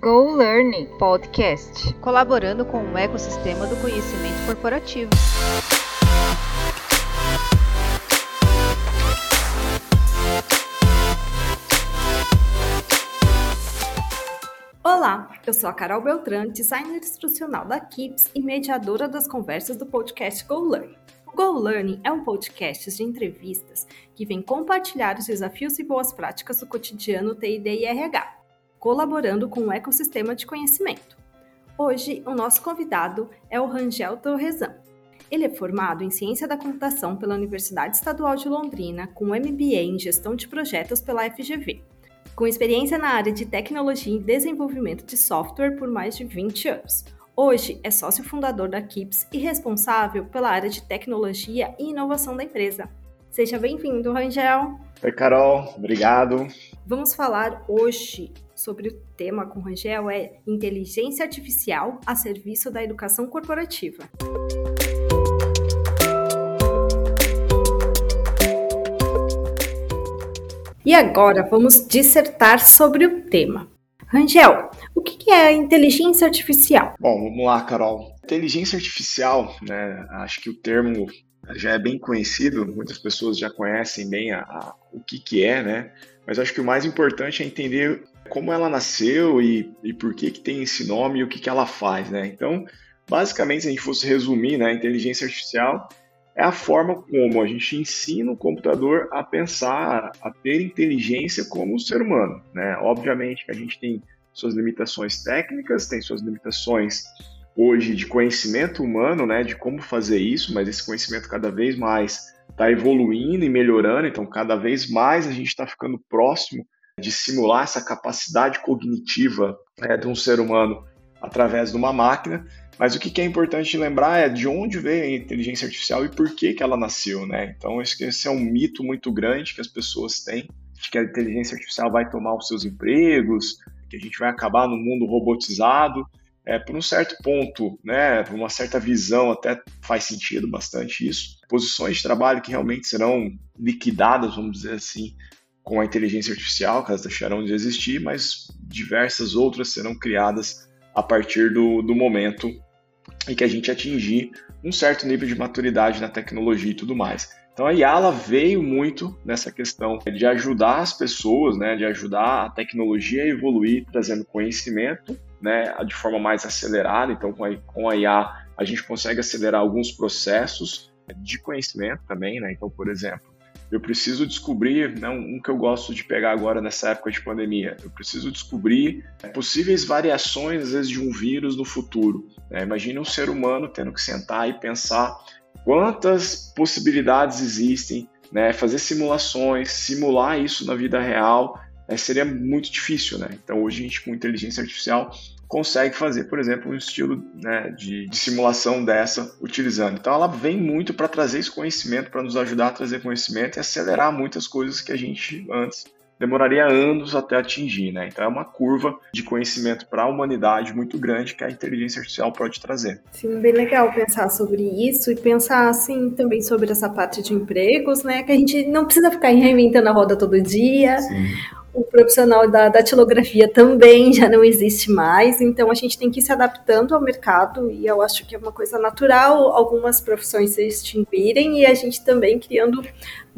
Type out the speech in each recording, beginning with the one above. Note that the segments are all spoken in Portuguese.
Go Learning Podcast, colaborando com o ecossistema do conhecimento corporativo. Olá, eu sou a Carol Beltrán, designer instrucional da KIPS e mediadora das conversas do podcast Go Learn. O Go Learning é um podcast de entrevistas que vem compartilhar os desafios e boas práticas do cotidiano TID e RH colaborando com o ecossistema de conhecimento. Hoje, o nosso convidado é o Rangel Torrezan. Ele é formado em Ciência da Computação pela Universidade Estadual de Londrina, com MBA em Gestão de Projetos pela FGV, com experiência na área de tecnologia e desenvolvimento de software por mais de 20 anos. Hoje é sócio fundador da KIPS e responsável pela área de tecnologia e inovação da empresa. Seja bem-vindo, Rangel. Oi, Carol. Obrigado. Vamos falar hoje sobre o tema com o Rangel é inteligência artificial a serviço da educação corporativa. E agora vamos dissertar sobre o tema. Rangel, o que é inteligência artificial? Bom, vamos lá, Carol. Inteligência artificial, né? Acho que o termo já é bem conhecido, muitas pessoas já conhecem bem a, a, o que, que é, né? Mas acho que o mais importante é entender como ela nasceu e, e por que, que tem esse nome e o que, que ela faz, né? Então, basicamente, se a gente fosse resumir, né, a inteligência artificial é a forma como a gente ensina o computador a pensar, a ter inteligência como o ser humano, né? Obviamente que a gente tem suas limitações técnicas, tem suas limitações hoje de conhecimento humano, né, de como fazer isso, mas esse conhecimento cada vez mais está evoluindo e melhorando, então cada vez mais a gente está ficando próximo de simular essa capacidade cognitiva é, de um ser humano através de uma máquina. Mas o que é importante lembrar é de onde veio a inteligência artificial e por que, que ela nasceu, né? Então, esse é um mito muito grande que as pessoas têm, de que a inteligência artificial vai tomar os seus empregos, que a gente vai acabar no mundo robotizado é, por um certo ponto, né, por uma certa visão, até faz sentido bastante isso. Posições de trabalho que realmente serão liquidadas, vamos dizer assim, com a inteligência artificial, que elas deixarão de existir, mas diversas outras serão criadas a partir do, do momento em que a gente atingir um certo nível de maturidade na tecnologia e tudo mais. Então a IA veio muito nessa questão de ajudar as pessoas, né, de ajudar a tecnologia a evoluir, trazendo conhecimento né, de forma mais acelerada. Então, com a, com a IA, a gente consegue acelerar alguns processos de conhecimento também. Né? Então, por exemplo, eu preciso descobrir, né, um que eu gosto de pegar agora nessa época de pandemia, eu preciso descobrir possíveis variações, às vezes, de um vírus no futuro. Né? Imagine um ser humano tendo que sentar e pensar quantas possibilidades existem, né? fazer simulações, simular isso na vida real é, seria muito difícil, né? Então hoje a gente com inteligência artificial consegue fazer, por exemplo, um estilo né, de, de, simulação dessa utilizando. Então ela vem muito para trazer esse conhecimento, para nos ajudar a trazer conhecimento e acelerar muitas coisas que a gente antes demoraria anos até atingir, né? Então é uma curva de conhecimento para a humanidade muito grande que a inteligência artificial pode trazer. Sim, bem legal pensar sobre isso e pensar assim também sobre essa parte de empregos, né? Que a gente não precisa ficar reinventando a roda todo dia. Sim o profissional da datilografia também já não existe mais, então a gente tem que ir se adaptando ao mercado e eu acho que é uma coisa natural algumas profissões se extinguirem e a gente também criando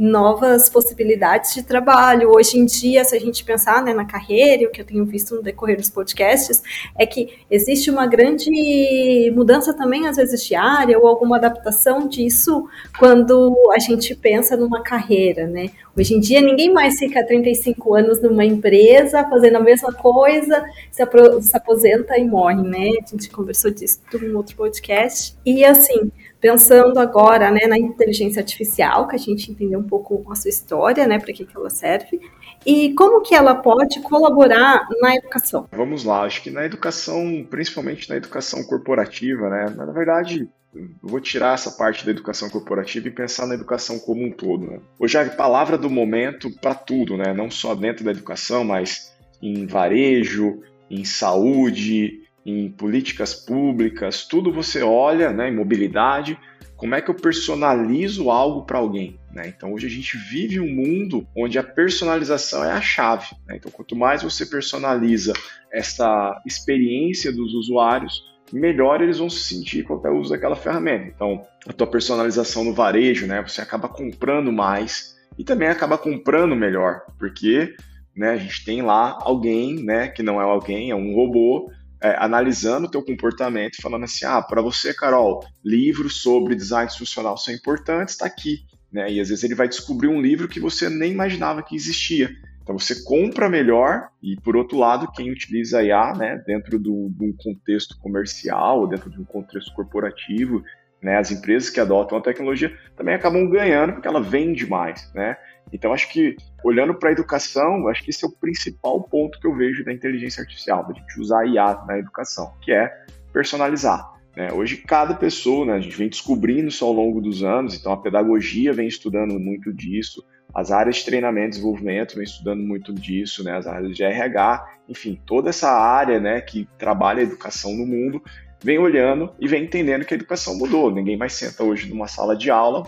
novas possibilidades de trabalho. Hoje em dia, se a gente pensar né, na carreira, o que eu tenho visto no decorrer dos podcasts, é que existe uma grande mudança também, às vezes, de área ou alguma adaptação disso quando a gente pensa numa carreira, né? Hoje em dia, ninguém mais fica 35 anos numa empresa fazendo a mesma coisa, se, aposenta e morre, né? A gente conversou disso num outro podcast. E, assim, Pensando agora né, na inteligência artificial, que a gente entendeu um pouco a sua história, né, para que, que ela serve, e como que ela pode colaborar na educação? Vamos lá, acho que na educação, principalmente na educação corporativa, né, na verdade, eu vou tirar essa parte da educação corporativa e pensar na educação como um todo. Né? Hoje é a palavra do momento para tudo, né? não só dentro da educação, mas em varejo, em saúde, em políticas públicas, tudo você olha, né, em mobilidade, como é que eu personalizo algo para alguém. Né? Então hoje a gente vive um mundo onde a personalização é a chave. Né? Então quanto mais você personaliza essa experiência dos usuários, melhor eles vão se sentir com o uso daquela ferramenta. Então a tua personalização no varejo, né? Você acaba comprando mais e também acaba comprando melhor, porque né, a gente tem lá alguém, né, que não é alguém, é um robô é, analisando o teu comportamento e falando assim, ah, para você, Carol, livros sobre design institucional são importantes, está aqui. Né? E às vezes ele vai descobrir um livro que você nem imaginava que existia. Então você compra melhor e, por outro lado, quem utiliza IA né, dentro do, de um contexto comercial, dentro de um contexto corporativo, né, as empresas que adotam a tecnologia também acabam ganhando porque ela vende mais. Né? Então, acho que, olhando para a educação, acho que esse é o principal ponto que eu vejo da inteligência artificial, da gente usar IA na educação, que é personalizar. Né? Hoje, cada pessoa, né, a gente vem descobrindo isso ao longo dos anos, então a pedagogia vem estudando muito disso, as áreas de treinamento e desenvolvimento vem estudando muito disso, né, as áreas de RH, enfim, toda essa área né, que trabalha a educação no mundo vem olhando e vem entendendo que a educação mudou. Ninguém mais senta hoje numa sala de aula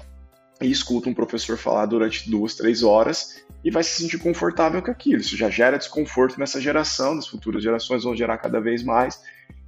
e escuta um professor falar durante duas, três horas e vai se sentir confortável com aquilo. Isso já gera desconforto nessa geração, das futuras gerações vão gerar cada vez mais.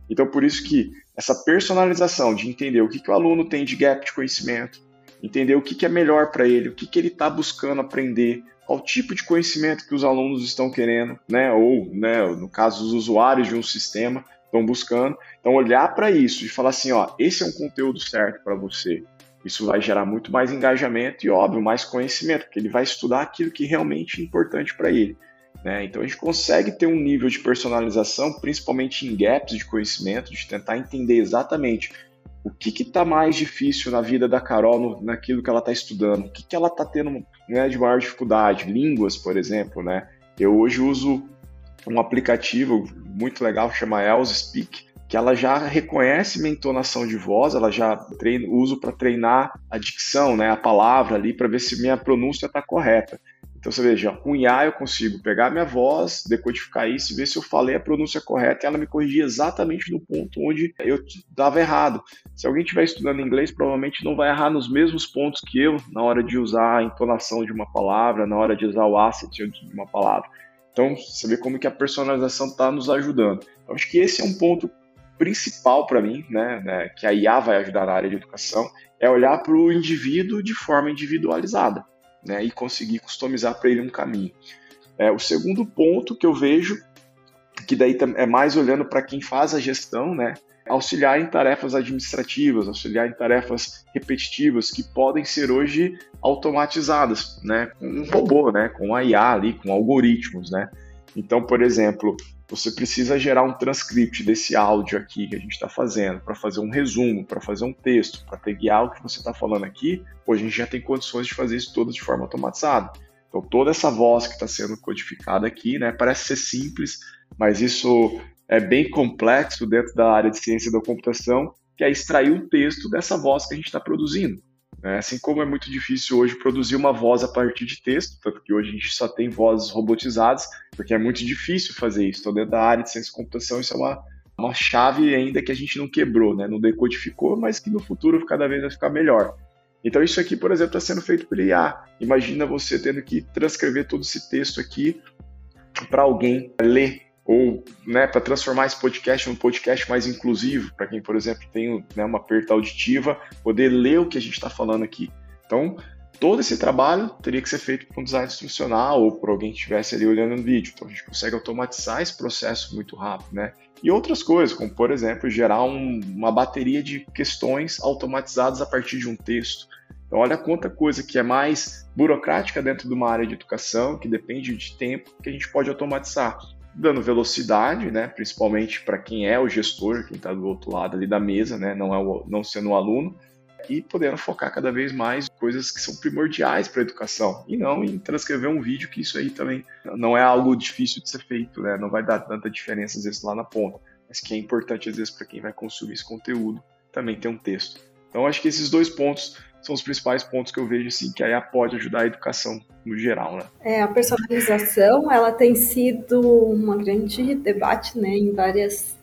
Então, por isso que essa personalização de entender o que, que o aluno tem de gap de conhecimento, entender o que, que é melhor para ele, o que, que ele está buscando aprender, qual tipo de conhecimento que os alunos estão querendo, né? ou, né, no caso, os usuários de um sistema estão buscando. Então, olhar para isso e falar assim, ó, esse é um conteúdo certo para você, isso vai gerar muito mais engajamento e, óbvio, mais conhecimento, porque ele vai estudar aquilo que realmente é importante para ele. Né? Então, a gente consegue ter um nível de personalização, principalmente em gaps de conhecimento, de tentar entender exatamente o que está mais difícil na vida da Carol, no, naquilo que ela está estudando, o que, que ela está tendo né, de maior dificuldade, línguas, por exemplo. Né? Eu hoje uso um aplicativo muito legal que chama Else Speak, que ela já reconhece minha entonação de voz, ela já treino, uso para treinar a dicção, né, a palavra ali, para ver se minha pronúncia está correta. Então você veja, com IA eu consigo pegar minha voz, decodificar isso, ver se eu falei a pronúncia correta e ela me corrigir exatamente no ponto onde eu dava errado. Se alguém estiver estudando inglês, provavelmente não vai errar nos mesmos pontos que eu na hora de usar a entonação de uma palavra, na hora de usar o asset de uma palavra. Então, vê como que a personalização está nos ajudando. Eu acho que esse é um ponto principal para mim, né, né, que a IA vai ajudar na área de educação, é olhar para o indivíduo de forma individualizada né, e conseguir customizar para ele um caminho. É, o segundo ponto que eu vejo, que daí é mais olhando para quem faz a gestão, né, auxiliar em tarefas administrativas, auxiliar em tarefas repetitivas que podem ser hoje automatizadas, né, com um robô, né, com a IA ali, com algoritmos, né. Então, por exemplo, você precisa gerar um transcript desse áudio aqui que a gente está fazendo, para fazer um resumo, para fazer um texto, para ter guiar o que você está falando aqui, hoje a gente já tem condições de fazer isso tudo de forma automatizada. Então, toda essa voz que está sendo codificada aqui, né, parece ser simples, mas isso é bem complexo dentro da área de ciência da computação, que é extrair um texto dessa voz que a gente está produzindo. Né? Assim como é muito difícil hoje produzir uma voz a partir de texto, tanto que hoje a gente só tem vozes robotizadas, porque é muito difícil fazer isso. Então, dentro da área de ciência e computação, isso é uma, uma chave ainda que a gente não quebrou, né? não decodificou, mas que no futuro cada vez vai ficar melhor. Então, isso aqui, por exemplo, está sendo feito pelo IA. Imagina você tendo que transcrever todo esse texto aqui para alguém ler ou né, para transformar esse podcast num podcast mais inclusivo, para quem, por exemplo, tem né, uma perda auditiva, poder ler o que a gente está falando aqui. Então, todo esse trabalho teria que ser feito por um design instrucional ou por alguém que estivesse ali olhando no vídeo. Então, a gente consegue automatizar esse processo muito rápido, né? E outras coisas, como, por exemplo, gerar um, uma bateria de questões automatizadas a partir de um texto. Então, olha quanta coisa que é mais burocrática dentro de uma área de educação, que depende de tempo, que a gente pode automatizar dando velocidade, né, principalmente para quem é o gestor, quem está do outro lado ali da mesa, né, não, é o, não sendo o aluno, e podendo focar cada vez mais coisas que são primordiais para a educação, e não em transcrever um vídeo, que isso aí também não é algo difícil de ser feito, né, não vai dar tanta diferença às vezes lá na ponta, mas que é importante às vezes para quem vai consumir esse conteúdo também ter um texto. Então acho que esses dois pontos são os principais pontos que eu vejo assim que a IA pode ajudar a educação no geral, né? É, a personalização, ela tem sido uma grande debate, né, em várias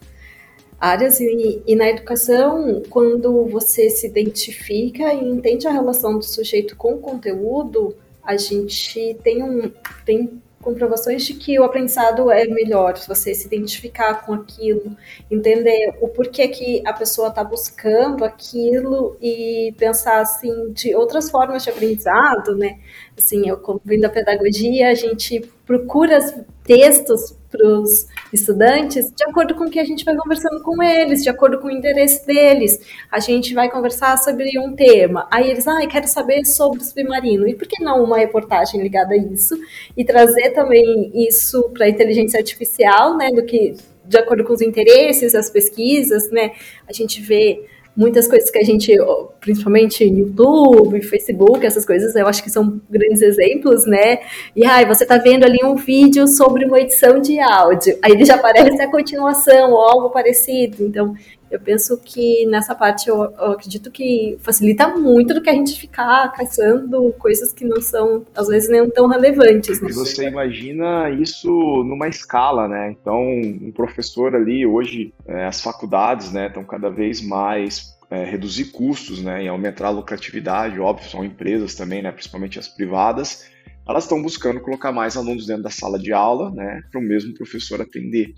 áreas. E, e, na educação, quando você se identifica e entende a relação do sujeito com o conteúdo, a gente tem um tem comprovações de que o aprendizado é melhor, se você se identificar com aquilo, entender o porquê que a pessoa está buscando aquilo e pensar assim de outras formas de aprendizado, né? Assim, eu vim da pedagogia, a gente procura textos para os estudantes de acordo com o que a gente vai conversando com eles, de acordo com o interesse deles. A gente vai conversar sobre um tema. Aí eles, ah, quero saber sobre o submarino. E por que não uma reportagem ligada a isso? E trazer também isso para a inteligência artificial, né? Do que de acordo com os interesses, as pesquisas, né? A gente vê muitas coisas que a gente, principalmente YouTube, Facebook, essas coisas, eu acho que são grandes exemplos, né? E ai, você tá vendo ali um vídeo sobre uma edição de áudio, aí ele já aparece a continuação ou algo parecido. Então, eu penso que nessa parte eu, eu, acredito que facilita muito do que a gente ficar caçando coisas que não são, às vezes, nem tão relevantes. Né? E você imagina isso numa escala, né? Então, um professor ali, hoje, é, as faculdades, né, estão cada vez mais é, reduzir custos, né, e aumentar a lucratividade, óbvio, são empresas também, né, principalmente as privadas, elas estão buscando colocar mais alunos dentro da sala de aula, né, para o mesmo professor atender.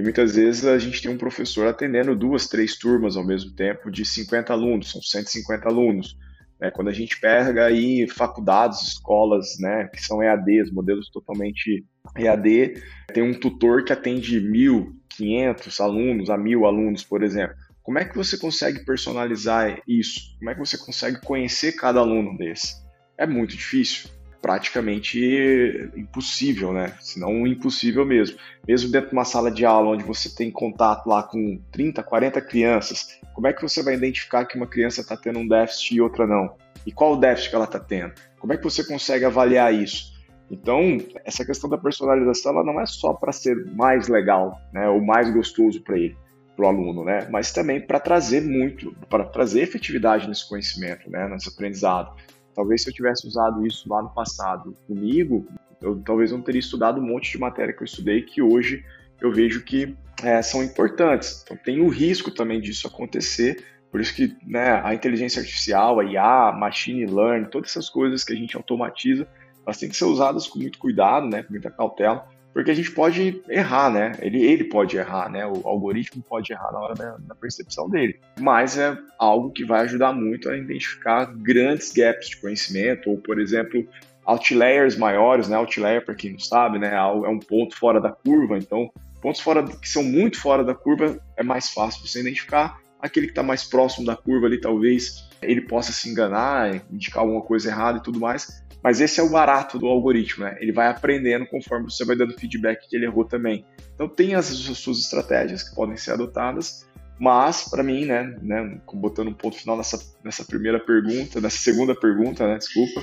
E muitas vezes a gente tem um professor atendendo duas, três turmas ao mesmo tempo de 50 alunos, são 150 alunos. Né? Quando a gente pega aí faculdades, escolas, né, que são EADs, modelos totalmente EAD, tem um tutor que atende 1.500 alunos a 1.000 alunos, por exemplo. Como é que você consegue personalizar isso? Como é que você consegue conhecer cada aluno desse? É muito difícil praticamente impossível, né? Se não impossível mesmo. Mesmo dentro de uma sala de aula onde você tem contato lá com 30, 40 crianças, como é que você vai identificar que uma criança está tendo um déficit e outra não? E qual o déficit que ela está tendo? Como é que você consegue avaliar isso? Então, essa questão da personalização ela não é só para ser mais legal, né, ou mais gostoso para ele, para o aluno, né, mas também para trazer muito, para trazer efetividade nesse conhecimento, né, nesse aprendizado. Talvez se eu tivesse usado isso lá no passado comigo, eu talvez não teria estudado um monte de matéria que eu estudei que hoje eu vejo que é, são importantes. Então tem o risco também disso acontecer, por isso que né, a inteligência artificial, a IA, machine learning, todas essas coisas que a gente automatiza, elas têm que ser usadas com muito cuidado, né, com muita cautela, porque a gente pode errar, né? Ele, ele pode errar, né? O algoritmo pode errar na hora da, da, percepção dele. Mas é algo que vai ajudar muito a identificar grandes gaps de conhecimento, ou, por exemplo, outliers maiores, né? Outlier, para quem não sabe, né? É um ponto fora da curva. Então, pontos fora que são muito fora da curva é mais fácil você identificar. Aquele que está mais próximo da curva ali, talvez ele possa se enganar, indicar alguma coisa errada e tudo mais. Mas esse é o barato do algoritmo, né? Ele vai aprendendo conforme você vai dando feedback que ele errou também. Então tem as suas estratégias que podem ser adotadas, mas para mim, né, né, botando um ponto final nessa, nessa primeira pergunta, nessa segunda pergunta, né, desculpa,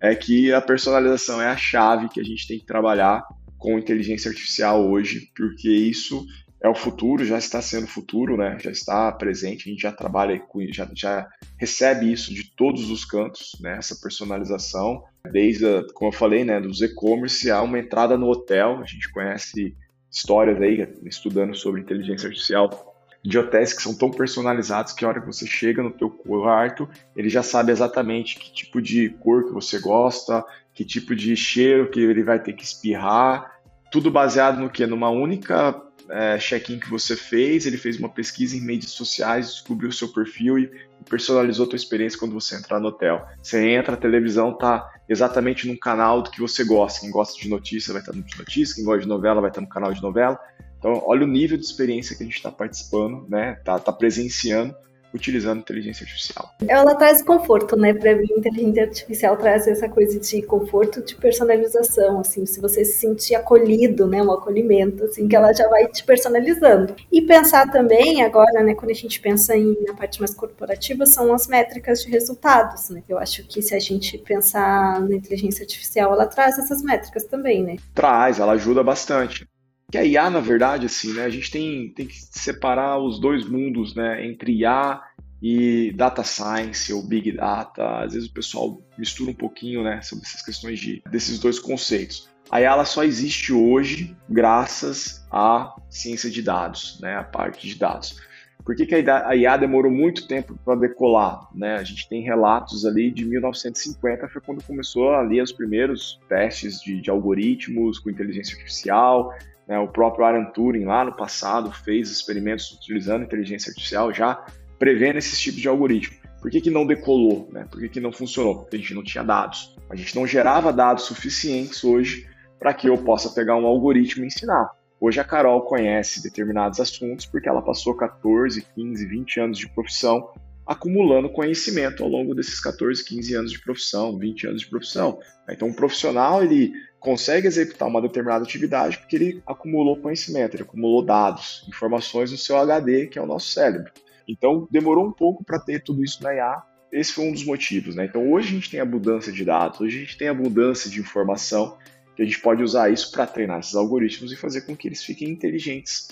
é que a personalização é a chave que a gente tem que trabalhar com inteligência artificial hoje, porque isso é o futuro, já está sendo futuro, né? Já está presente, a gente já trabalha com, já, já recebe isso de todos os cantos, né? Essa personalização, desde, a, como eu falei, né, dos e-commerce a uma entrada no hotel, a gente conhece histórias aí estudando sobre inteligência artificial de hotéis que são tão personalizados que a hora que você chega no teu quarto, ele já sabe exatamente que tipo de cor que você gosta, que tipo de cheiro que ele vai ter que espirrar, tudo baseado no que? Numa única é, check-in que você fez, ele fez uma pesquisa em mídias sociais, descobriu o seu perfil e personalizou a tua experiência quando você entrar no hotel. Você entra, a televisão tá exatamente num canal do que você gosta. Quem gosta de notícia vai estar no de notícia, quem gosta de novela vai estar no canal de novela. Então, olha o nível de experiência que a gente está participando, né? Tá, tá presenciando utilizando inteligência artificial. Ela traz conforto, né? Para mim, inteligência artificial traz essa coisa de conforto, de personalização, assim, se você se sentir acolhido, né? Um acolhimento, assim, que ela já vai te personalizando. E pensar também agora, né? Quando a gente pensa em na parte mais corporativa, são as métricas de resultados, né? Eu acho que se a gente pensar na inteligência artificial, ela traz essas métricas também, né? Traz, ela ajuda bastante que a IA, na verdade, assim, né, a gente tem, tem que separar os dois mundos, né, entre IA e data science ou big data. Às vezes o pessoal mistura um pouquinho, né, sobre essas questões de, desses dois conceitos. A IA só existe hoje graças à ciência de dados, né, a parte de dados. Por que, que a IA demorou muito tempo para decolar? Né? A gente tem relatos ali de 1950, foi quando começou ali os primeiros testes de, de algoritmos com inteligência artificial. Né? O próprio Alan Turing, lá no passado, fez experimentos utilizando inteligência artificial, já prevendo esses tipos de algoritmo. Por que, que não decolou? Né? Por que, que não funcionou? Porque a gente não tinha dados. A gente não gerava dados suficientes hoje para que eu possa pegar um algoritmo e ensinar. Hoje a Carol conhece determinados assuntos porque ela passou 14, 15, 20 anos de profissão acumulando conhecimento ao longo desses 14, 15 anos de profissão, 20 anos de profissão. Então, um profissional ele consegue executar uma determinada atividade porque ele acumulou conhecimento, ele acumulou dados, informações no seu HD, que é o nosso cérebro. Então, demorou um pouco para ter tudo isso na IA. Esse foi um dos motivos. Né? Então, hoje a gente tem abundância de dados, hoje a gente tem abundância de informação que a gente pode usar isso para treinar esses algoritmos e fazer com que eles fiquem inteligentes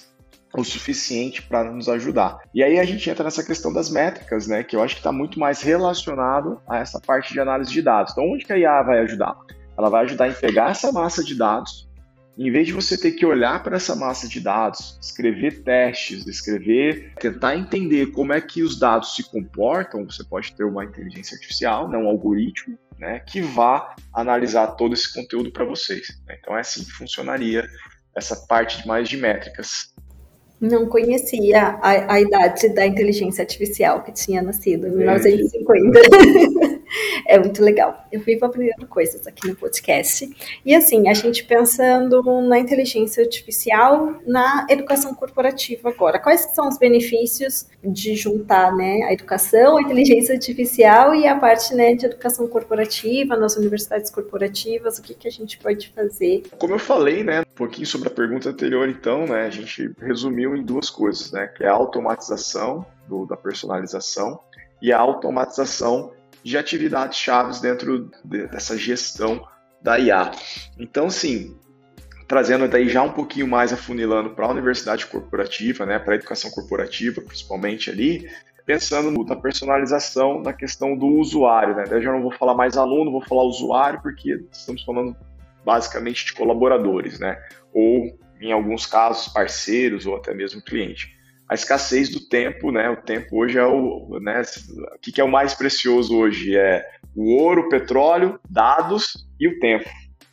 o suficiente para nos ajudar. E aí a gente entra nessa questão das métricas, né, que eu acho que está muito mais relacionado a essa parte de análise de dados. Então, onde que a IA vai ajudar? Ela vai ajudar em pegar essa massa de dados, em vez de você ter que olhar para essa massa de dados, escrever testes, escrever, tentar entender como é que os dados se comportam, você pode ter uma inteligência artificial, né, um algoritmo, né, que vá analisar todo esse conteúdo para vocês. Né? Então é assim que funcionaria essa parte mais de métricas. Não conhecia a, a idade da inteligência artificial que tinha nascido em 1950. é muito legal. Eu vivo aprendendo coisas aqui no podcast. E assim, a gente pensando na inteligência artificial na educação corporativa agora. Quais são os benefícios de juntar né, a educação, a inteligência artificial e a parte né, de educação corporativa nas universidades corporativas? O que, que a gente pode fazer? Como eu falei, né, um pouquinho sobre a pergunta anterior, então, né, a gente resumiu em duas coisas, né, que é a automatização do, da personalização e a automatização de atividades chaves dentro dessa gestão da IA. Então, sim, trazendo daí já um pouquinho mais afunilando para a universidade corporativa, né, para a educação corporativa, principalmente ali, pensando na personalização na questão do usuário, né? Eu já não vou falar mais aluno, vou falar usuário, porque estamos falando basicamente de colaboradores, né? Ou em alguns casos parceiros ou até mesmo cliente a escassez do tempo, né? O tempo hoje é o, né? O que, é o mais precioso hoje é o ouro, o petróleo, dados e o tempo,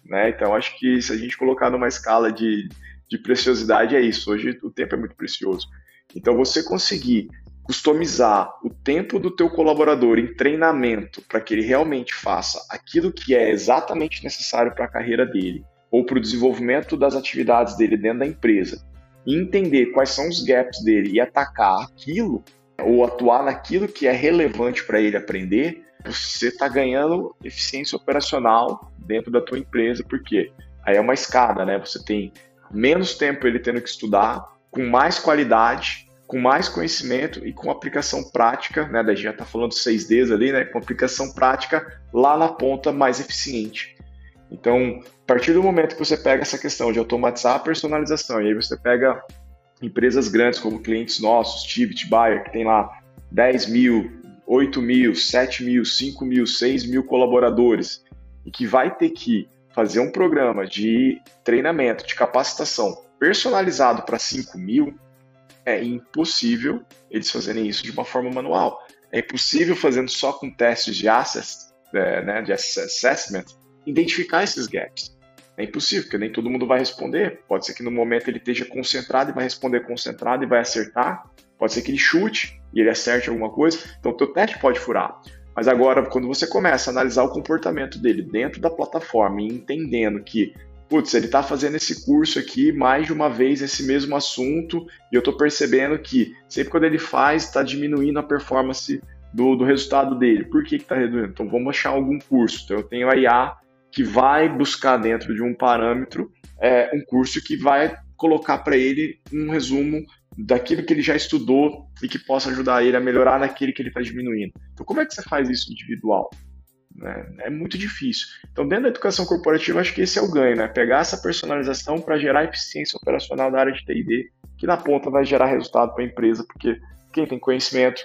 né? Então acho que se a gente colocar numa escala de, de preciosidade é isso. Hoje o tempo é muito precioso. Então você conseguir customizar o tempo do teu colaborador em treinamento para que ele realmente faça aquilo que é exatamente necessário para a carreira dele ou para o desenvolvimento das atividades dele dentro da empresa e entender quais são os gaps dele e atacar aquilo, ou atuar naquilo que é relevante para ele aprender, você está ganhando eficiência operacional dentro da tua empresa, porque aí é uma escada, né? Você tem menos tempo ele tendo que estudar, com mais qualidade, com mais conhecimento e com aplicação prática, né? Daí já está falando 6Ds ali, né? Com aplicação prática lá na ponta mais eficiente. Então, a partir do momento que você pega essa questão de automatizar a personalização, e aí você pega empresas grandes como clientes nossos, Tivit, Bayer, que tem lá 10 mil, 8 mil, 7 mil, 5 mil, 6 mil colaboradores, e que vai ter que fazer um programa de treinamento, de capacitação personalizado para 5 mil, é impossível eles fazerem isso de uma forma manual. É impossível fazendo só com testes de access, é, né, de assessment, identificar esses gaps. É impossível, porque nem todo mundo vai responder. Pode ser que no momento ele esteja concentrado e vai responder concentrado e vai acertar. Pode ser que ele chute e ele acerte alguma coisa. Então, o teu teste pode furar. Mas agora, quando você começa a analisar o comportamento dele dentro da plataforma e entendendo que, putz, ele está fazendo esse curso aqui mais de uma vez esse mesmo assunto e eu estou percebendo que sempre quando ele faz, está diminuindo a performance do, do resultado dele. Por que está reduzindo? Então, vamos achar algum curso. Então, eu tenho a IA que vai buscar dentro de um parâmetro é, um curso que vai colocar para ele um resumo daquilo que ele já estudou e que possa ajudar ele a melhorar naquele que ele está diminuindo. Então, como é que você faz isso individual? Né? É muito difícil. Então, dentro da educação corporativa, acho que esse é o ganho, né? Pegar essa personalização para gerar eficiência operacional da área de TD, que na ponta vai gerar resultado para a empresa, porque quem tem conhecimento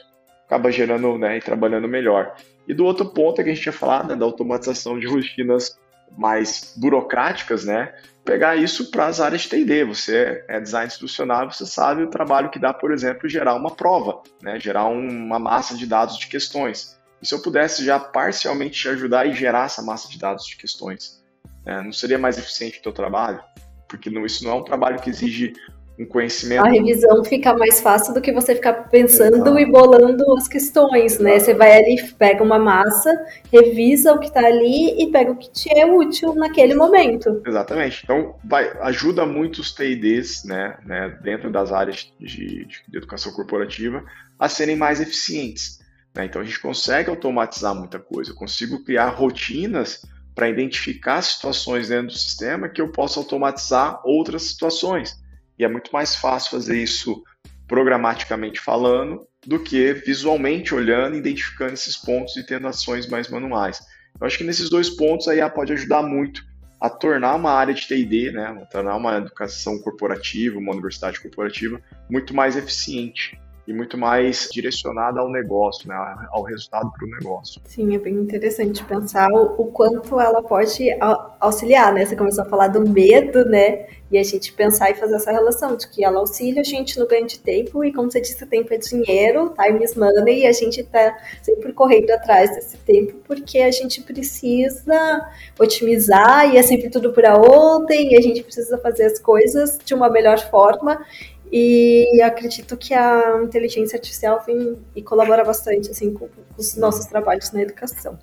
acaba gerando né, e trabalhando melhor. E do outro ponto é que a gente tinha falado, né, da automatização de rotinas mais burocráticas, né? Pegar isso para as áreas de TD. Você é design institucional, você sabe o trabalho que dá, por exemplo, gerar uma prova, né? gerar uma massa de dados de questões. E se eu pudesse já parcialmente te ajudar e gerar essa massa de dados de questões, né? não seria mais eficiente o teu trabalho? Porque não, isso não é um trabalho que exige um conhecimento. A revisão fica mais fácil do que você ficar pensando Exato. e bolando as questões, Exato. né? Você vai ali, pega uma massa, revisa o que está ali e pega o que te é útil naquele momento. Exatamente. Então, vai, ajuda muito os TIDs, né, né, dentro das áreas de, de educação corporativa, a serem mais eficientes. Né? Então, a gente consegue automatizar muita coisa. Eu consigo criar rotinas para identificar situações dentro do sistema que eu possa automatizar outras situações. E é muito mais fácil fazer isso programaticamente falando do que visualmente olhando, identificando esses pontos e tendo ações mais manuais. Eu acho que nesses dois pontos a IA pode ajudar muito a tornar uma área de TD, né, tornar uma educação corporativa, uma universidade corporativa muito mais eficiente e muito mais direcionada ao negócio, né, ao resultado para o negócio. Sim, é bem interessante pensar o, o, quanto ela pode auxiliar, né? Você começou a falar do medo, né? E a gente pensar e fazer essa relação de que ela auxilia a gente no ganho de tempo e, como você disse, tempo é dinheiro, time is money, e a gente está sempre correndo atrás desse tempo porque a gente precisa otimizar e é sempre tudo para ontem e a gente precisa fazer as coisas de uma melhor forma e acredito que a inteligência artificial vem e colabora bastante assim com os nossos trabalhos na educação.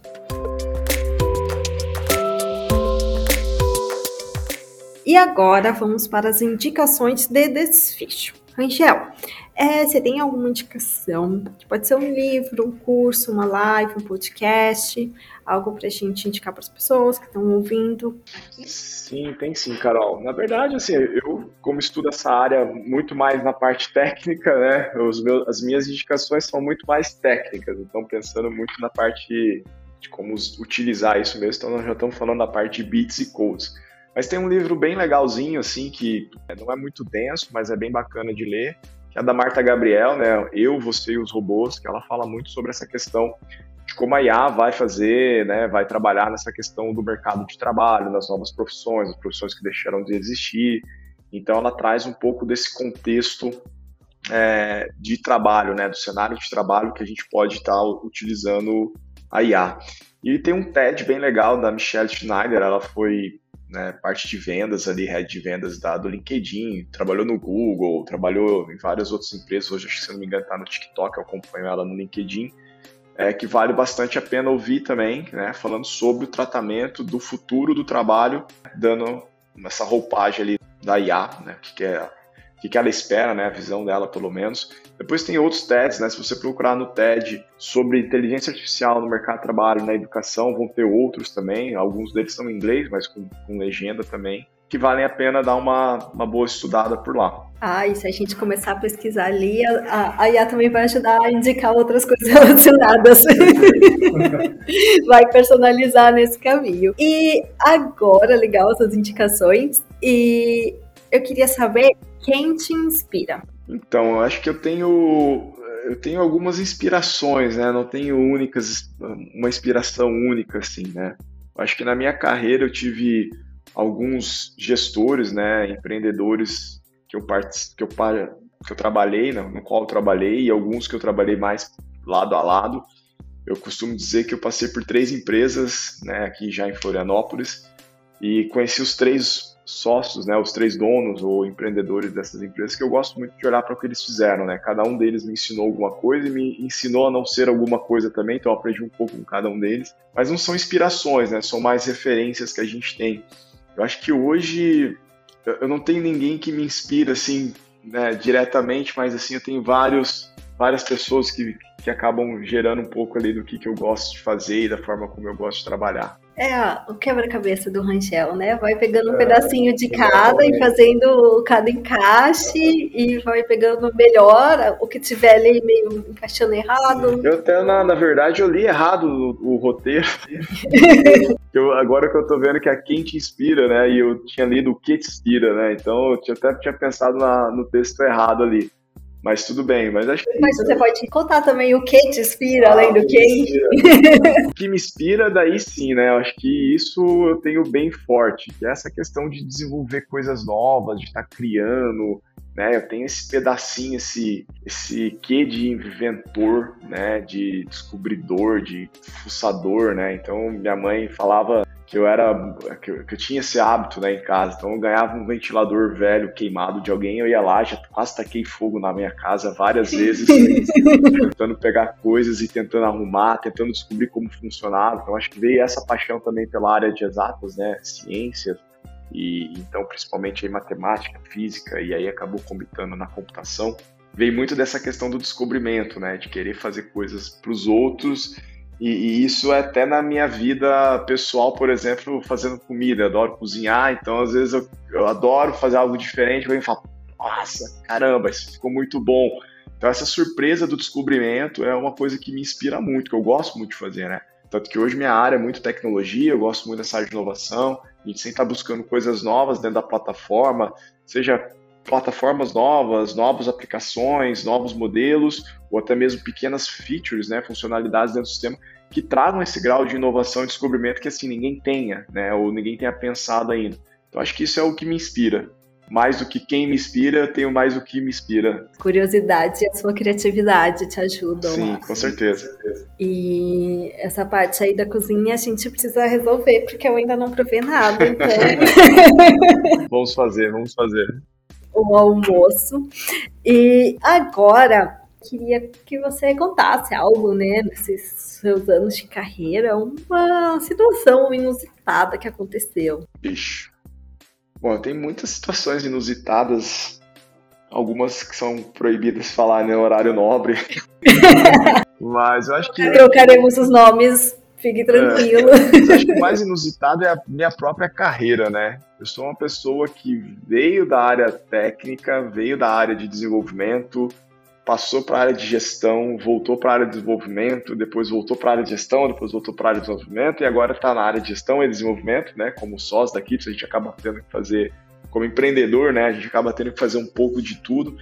E agora vamos para as indicações de desfecho. Rangel, é, você tem alguma indicação? Pode ser um livro, um curso, uma live, um podcast, algo para a gente indicar para as pessoas que estão ouvindo? Sim, tem sim, Carol. Na verdade, assim, eu, como estudo essa área muito mais na parte técnica, né, meus, as minhas indicações são muito mais técnicas, então pensando muito na parte de como utilizar isso mesmo, então nós já estamos falando da parte de bits e codes. Mas tem um livro bem legalzinho, assim, que não é muito denso, mas é bem bacana de ler, que é da Marta Gabriel, né? Eu, Você e os Robôs, que ela fala muito sobre essa questão de como a IA vai fazer, né, vai trabalhar nessa questão do mercado de trabalho, nas novas profissões, as profissões que deixaram de existir. Então, ela traz um pouco desse contexto é, de trabalho, né, do cenário de trabalho que a gente pode estar utilizando a IA. E tem um TED bem legal da Michelle Schneider, ela foi né, parte de vendas ali, head de vendas da, do LinkedIn, trabalhou no Google, trabalhou em várias outras empresas, hoje acho que se não me engano está no TikTok, eu acompanho ela no LinkedIn, é, que vale bastante a pena ouvir também, né, falando sobre o tratamento do futuro do trabalho, dando essa roupagem ali da IA, né, que é que, que ela espera, né, a visão dela pelo menos. Depois tem outros TEDs, né, se você procurar no TED sobre inteligência artificial no mercado de trabalho, na educação, vão ter outros também, alguns deles são em inglês, mas com, com legenda também, que valem a pena dar uma, uma boa estudada por lá. Ah, e se a gente começar a pesquisar ali, a, a IA também vai ajudar a indicar outras coisas relacionadas. vai personalizar nesse caminho. E agora, legal essas indicações. E eu queria saber quem te inspira? Então, eu acho que eu tenho eu tenho algumas inspirações, né? Não tenho únicas uma inspiração única assim, né? Eu acho que na minha carreira eu tive alguns gestores, né, empreendedores que eu que eu que eu trabalhei, no qual eu trabalhei e alguns que eu trabalhei mais lado a lado. Eu costumo dizer que eu passei por três empresas, né, aqui já em Florianópolis e conheci os três sócios, né, os três donos ou empreendedores dessas empresas, que eu gosto muito de olhar para o que eles fizeram, né? Cada um deles me ensinou alguma coisa e me ensinou a não ser alguma coisa também, então eu aprendi um pouco com cada um deles. Mas não são inspirações, né? São mais referências que a gente tem. Eu acho que hoje eu não tenho ninguém que me inspira assim, né, diretamente, mas assim eu tenho vários várias pessoas que, que acabam gerando um pouco ali do que, que eu gosto de fazer e da forma como eu gosto de trabalhar. É o quebra-cabeça do Rangel, né? Vai pegando um é, pedacinho de cada e fazendo cada encaixe e vai pegando melhor o que tiver ali meio encaixando errado. Eu até, na, na verdade, eu li errado o, o roteiro. eu, agora que eu tô vendo que é quem te inspira, né? E eu tinha lido o que te inspira, né? Então eu até tinha pensado na, no texto errado ali. Mas tudo bem, mas acho que. Mas você pode contar também o que te inspira, ah, além do que. o que me inspira, daí sim, né? Eu acho que isso eu tenho bem forte, que é essa questão de desenvolver coisas novas, de estar tá criando, né? Eu tenho esse pedacinho, esse, esse quê de inventor, né? De descobridor, de fuçador, né? Então minha mãe falava que eu era que eu, que eu, tinha esse hábito né, em casa. Então eu ganhava um ventilador velho queimado de alguém, eu ia lá, já quase taquei fogo na minha casa várias vezes, tentando pegar coisas e tentando arrumar, tentando descobrir como funcionava. Então acho que veio essa paixão também pela área de exatas, né, ciências e então principalmente aí matemática, física e aí acabou combinando na computação. Veio muito dessa questão do descobrimento, né, de querer fazer coisas para os outros e, e, isso é até na minha vida pessoal, por exemplo, fazendo comida. Eu adoro cozinhar, então às vezes eu, eu adoro fazer algo diferente. Eu falo, nossa, caramba, isso ficou muito bom. Então essa surpresa do descobrimento é uma coisa que me inspira muito, que eu gosto muito de fazer, né? Tanto que hoje minha área é muito tecnologia, eu gosto muito dessa área de inovação. A gente sempre está buscando coisas novas dentro da plataforma, seja plataformas novas, novas aplicações, novos modelos, ou até mesmo pequenas features, né, funcionalidades dentro do sistema que tragam esse grau de inovação e descobrimento que assim ninguém tenha, né, ou ninguém tenha pensado ainda. Então acho que isso é o que me inspira. Mais do que quem me inspira, eu tenho mais o que me inspira. Curiosidade e a sua criatividade te ajudam. Sim, com certeza. E essa parte aí da cozinha a gente precisa resolver, porque eu ainda não provei nada. Então... vamos fazer, vamos fazer. O almoço. E agora, queria que você contasse algo, né, nesses seus anos de carreira, uma situação inusitada que aconteceu. Ixi. Bom, tem muitas situações inusitadas, algumas que são proibidas de falar no horário nobre. Mas eu acho que. Trocaremos os nomes, fique tranquilo. É, acho que o mais inusitado é a minha própria carreira, né? Eu sou uma pessoa que veio da área técnica, veio da área de desenvolvimento, passou para a área de gestão, voltou para a área de desenvolvimento, depois voltou para a área de gestão, depois voltou para a área de desenvolvimento e agora está na área de gestão e desenvolvimento, né? Como sócio da a gente acaba tendo que fazer, como empreendedor, né? A gente acaba tendo que fazer um pouco de tudo.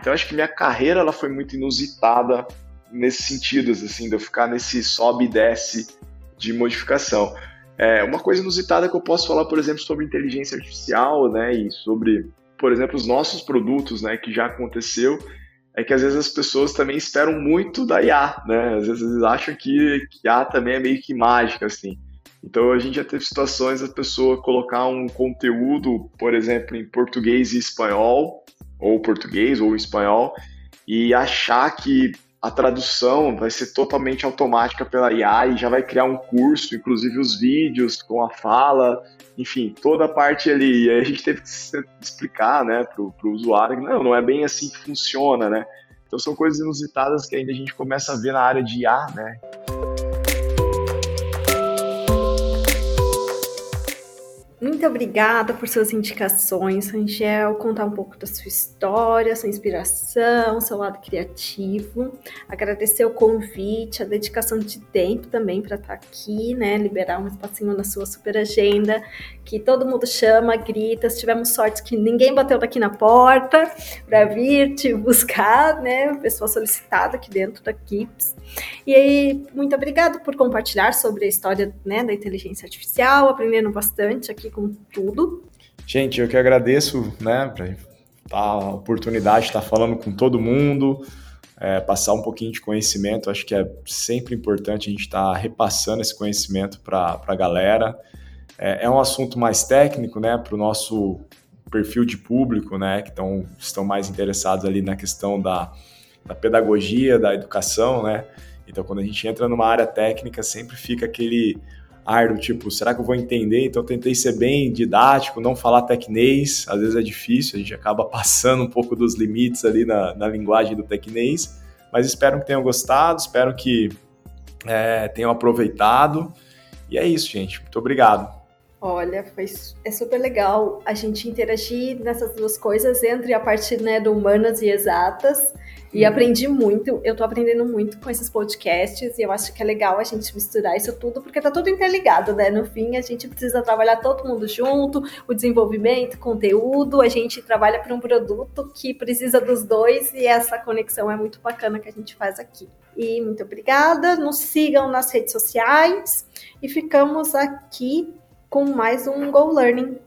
Então acho que minha carreira ela foi muito inusitada nesses sentidos, assim, de eu ficar nesse sobe e desce de modificação. É, uma coisa inusitada que eu posso falar, por exemplo, sobre inteligência artificial, né? E sobre, por exemplo, os nossos produtos, né? Que já aconteceu é que às vezes as pessoas também esperam muito da IA, né? Às vezes eles acham que, que IA também é meio que mágica, assim. Então a gente já teve situações da pessoa colocar um conteúdo, por exemplo, em português e espanhol, ou português ou espanhol, e achar que a tradução vai ser totalmente automática pela IA e já vai criar um curso, inclusive os vídeos com a fala, enfim, toda a parte ali. E aí a gente teve que explicar, né, pro, usuário que não, não é bem assim que funciona, né? Então são coisas inusitadas que ainda a gente começa a ver na área de IA, né? Muito obrigada por suas indicações, Rangel, contar um pouco da sua história, sua inspiração, seu lado criativo. Agradecer o convite, a dedicação de tempo também para estar aqui, né? Liberar um espacinho na sua super agenda, que todo mundo chama, grita. Tivemos sorte que ninguém bateu daqui na porta para vir te buscar, né? Pessoa solicitada aqui dentro da KIPS. E aí, muito obrigada por compartilhar sobre a história né, da inteligência artificial, aprendendo bastante aqui com tudo. Gente, eu que agradeço, né, a oportunidade de estar falando com todo mundo, é, passar um pouquinho de conhecimento. Acho que é sempre importante a gente estar repassando esse conhecimento para a galera. É, é, um assunto mais técnico, né, para o nosso perfil de público, né, que tão, estão mais interessados ali na questão da, da pedagogia, da educação, né. Então, quando a gente entra numa área técnica, sempre fica aquele tipo, será que eu vou entender? Então, tentei ser bem didático, não falar tecnês, às vezes é difícil, a gente acaba passando um pouco dos limites ali na, na linguagem do tecnês, mas espero que tenham gostado, espero que é, tenham aproveitado, e é isso, gente. Muito obrigado. Olha, foi, é super legal a gente interagir nessas duas coisas entre a parte né, do humanas e exatas E aprendi muito, eu tô aprendendo muito com esses podcasts e eu acho que é legal a gente misturar isso tudo, porque tá tudo interligado, né? No fim, a gente precisa trabalhar todo mundo junto, o desenvolvimento, conteúdo, a gente trabalha para um produto que precisa dos dois e essa conexão é muito bacana que a gente faz aqui. E muito obrigada, nos sigam nas redes sociais e ficamos aqui com mais um Go Learning.